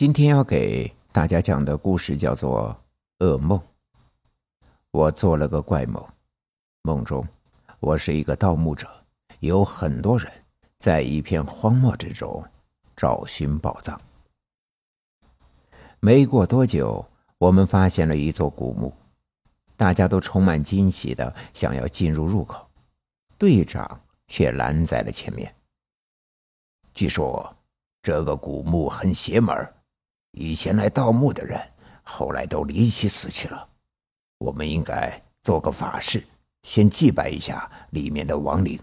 今天要给大家讲的故事叫做《噩梦》。我做了个怪梦，梦中我是一个盗墓者，有很多人在一片荒漠之中找寻宝藏。没过多久，我们发现了一座古墓，大家都充满惊喜的想要进入入口，队长却拦在了前面。据说这个古墓很邪门以前来盗墓的人，后来都离奇死去了。我们应该做个法事，先祭拜一下里面的亡灵。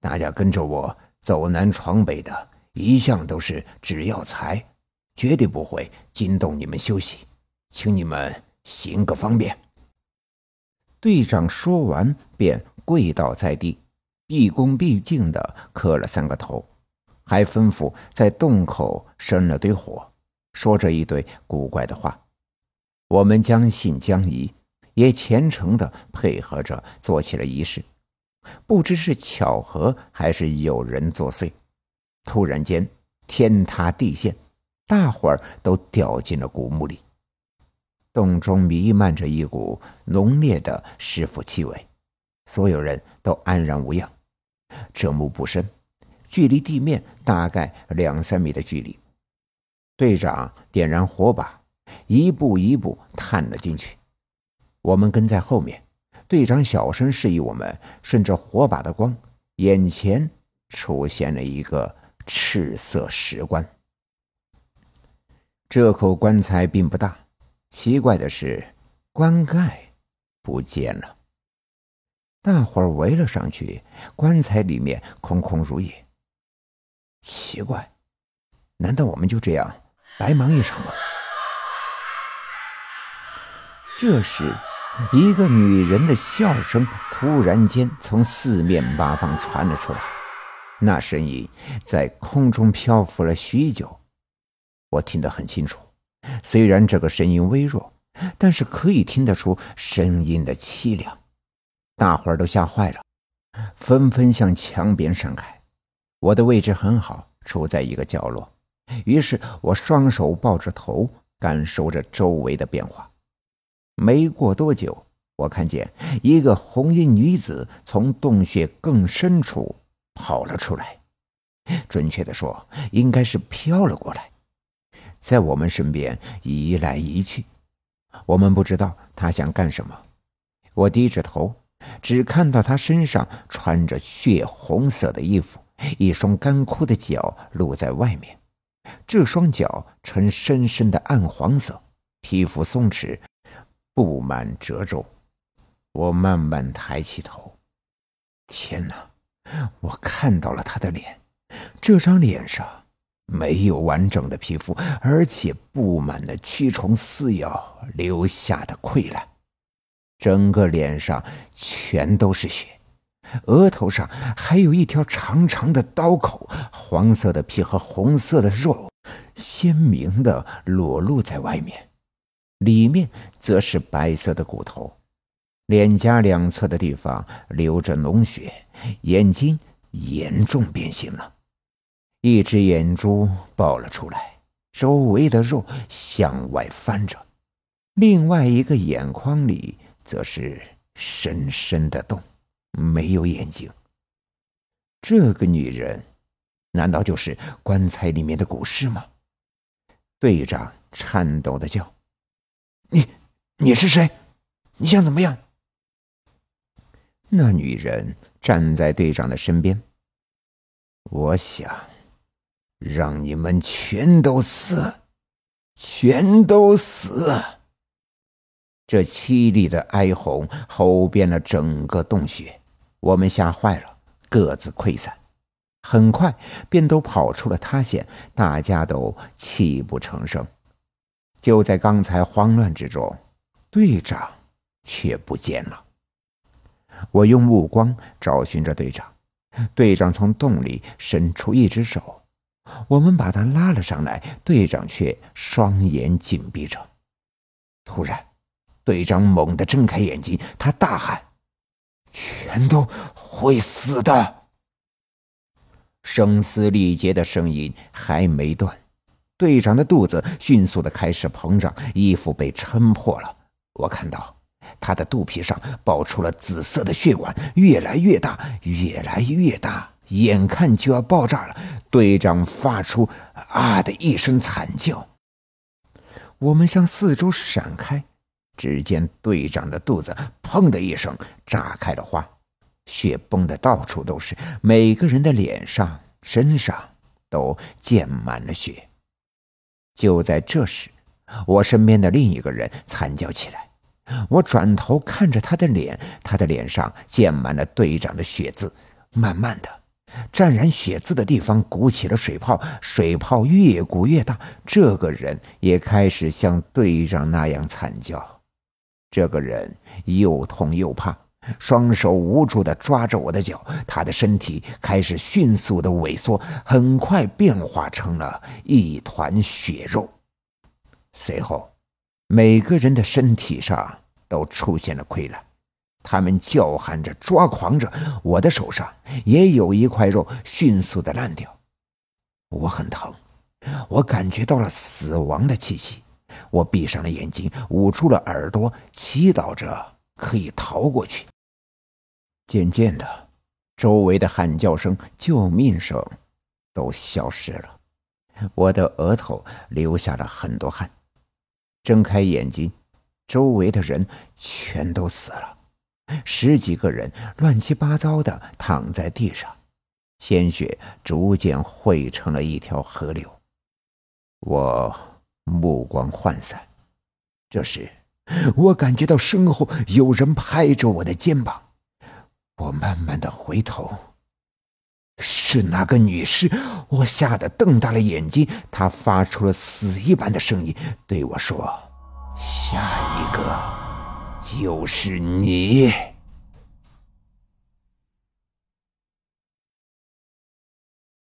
大家跟着我走南闯北的，一向都是只要财，绝对不会惊动你们休息，请你们行个方便。队长说完，便跪倒在地，毕恭毕敬的磕了三个头，还吩咐在洞口生了堆火。说着一堆古怪的话，我们将信将疑，也虔诚的配合着做起了仪式。不知是巧合还是有人作祟，突然间天塌地陷，大伙儿都掉进了古墓里。洞中弥漫着一股浓烈的尸腐气味，所有人都安然无恙。这墓不深，距离地面大概两三米的距离。队长点燃火把，一步一步探了进去。我们跟在后面。队长小声示意我们顺着火把的光，眼前出现了一个赤色石棺。这口棺材并不大，奇怪的是，棺盖不见了。大伙儿围了上去，棺材里面空空如也。奇怪，难道我们就这样？白忙一场吗？这时，一个女人的笑声突然间从四面八方传了出来，那声音在空中漂浮了许久，我听得很清楚。虽然这个声音微弱，但是可以听得出声音的凄凉。大伙儿都吓坏了，纷纷向墙边闪开。我的位置很好，处在一个角落。于是我双手抱着头，感受着周围的变化。没过多久，我看见一个红衣女子从洞穴更深处跑了出来，准确的说，应该是飘了过来，在我们身边移来移去。我们不知道她想干什么。我低着头，只看到她身上穿着血红色的衣服，一双干枯的脚露在外面。这双脚呈深深的暗黄色，皮肤松弛，布满褶皱。我慢慢抬起头，天哪！我看到了他的脸，这张脸上没有完整的皮肤，而且布满了蛆虫撕咬留下的溃烂，整个脸上全都是血。额头上还有一条长长的刀口，黄色的皮和红色的肉鲜明的裸露在外面，里面则是白色的骨头。脸颊两侧的地方流着脓血，眼睛严重变形了，一只眼珠爆了出来，周围的肉向外翻着，另外一个眼眶里则是深深的洞。没有眼睛。这个女人，难道就是棺材里面的古尸吗？队长颤抖的叫：“你，你是谁？你想怎么样？”那女人站在队长的身边。我想，让你们全都死，全都死。这凄厉的哀嚎吼遍了整个洞穴。我们吓坏了，各自溃散，很快便都跑出了塌陷，大家都泣不成声。就在刚才慌乱之中，队长却不见了。我用目光找寻着队长，队长从洞里伸出一只手，我们把他拉了上来，队长却双眼紧闭着。突然，队长猛地睁开眼睛，他大喊。全都会死的！声嘶力竭的声音还没断，队长的肚子迅速的开始膨胀，衣服被撑破了。我看到他的肚皮上爆出了紫色的血管，越来越大，越来越大，眼看就要爆炸了。队长发出“啊”的一声惨叫，我们向四周闪开，只见队长的肚子“砰”的一声炸开了花，血崩的到处都是，每个人的脸上、身上都溅满了血。就在这时，我身边的另一个人惨叫起来。我转头看着他的脸，他的脸上溅满了队长的血渍。慢慢的，沾染血渍的地方鼓起了水泡，水泡越鼓越大。这个人也开始像队长那样惨叫。这个人又痛又怕，双手无助地抓着我的脚，他的身体开始迅速地萎缩，很快变化成了一团血肉。随后，每个人的身体上都出现了溃烂，他们叫喊着、抓狂着。我的手上也有一块肉迅速的烂掉，我很疼，我感觉到了死亡的气息。我闭上了眼睛，捂住了耳朵，祈祷着可以逃过去。渐渐的，周围的喊叫声、救命声都消失了，我的额头流下了很多汗。睁开眼睛，周围的人全都死了，十几个人乱七八糟的躺在地上，鲜血逐渐汇成了一条河流。我目光涣散，这时我感觉到身后有人拍着我的肩膀。我慢慢的回头，是那个女尸。我吓得瞪大了眼睛。她发出了死一般的声音，对我说：“下一个就是你。”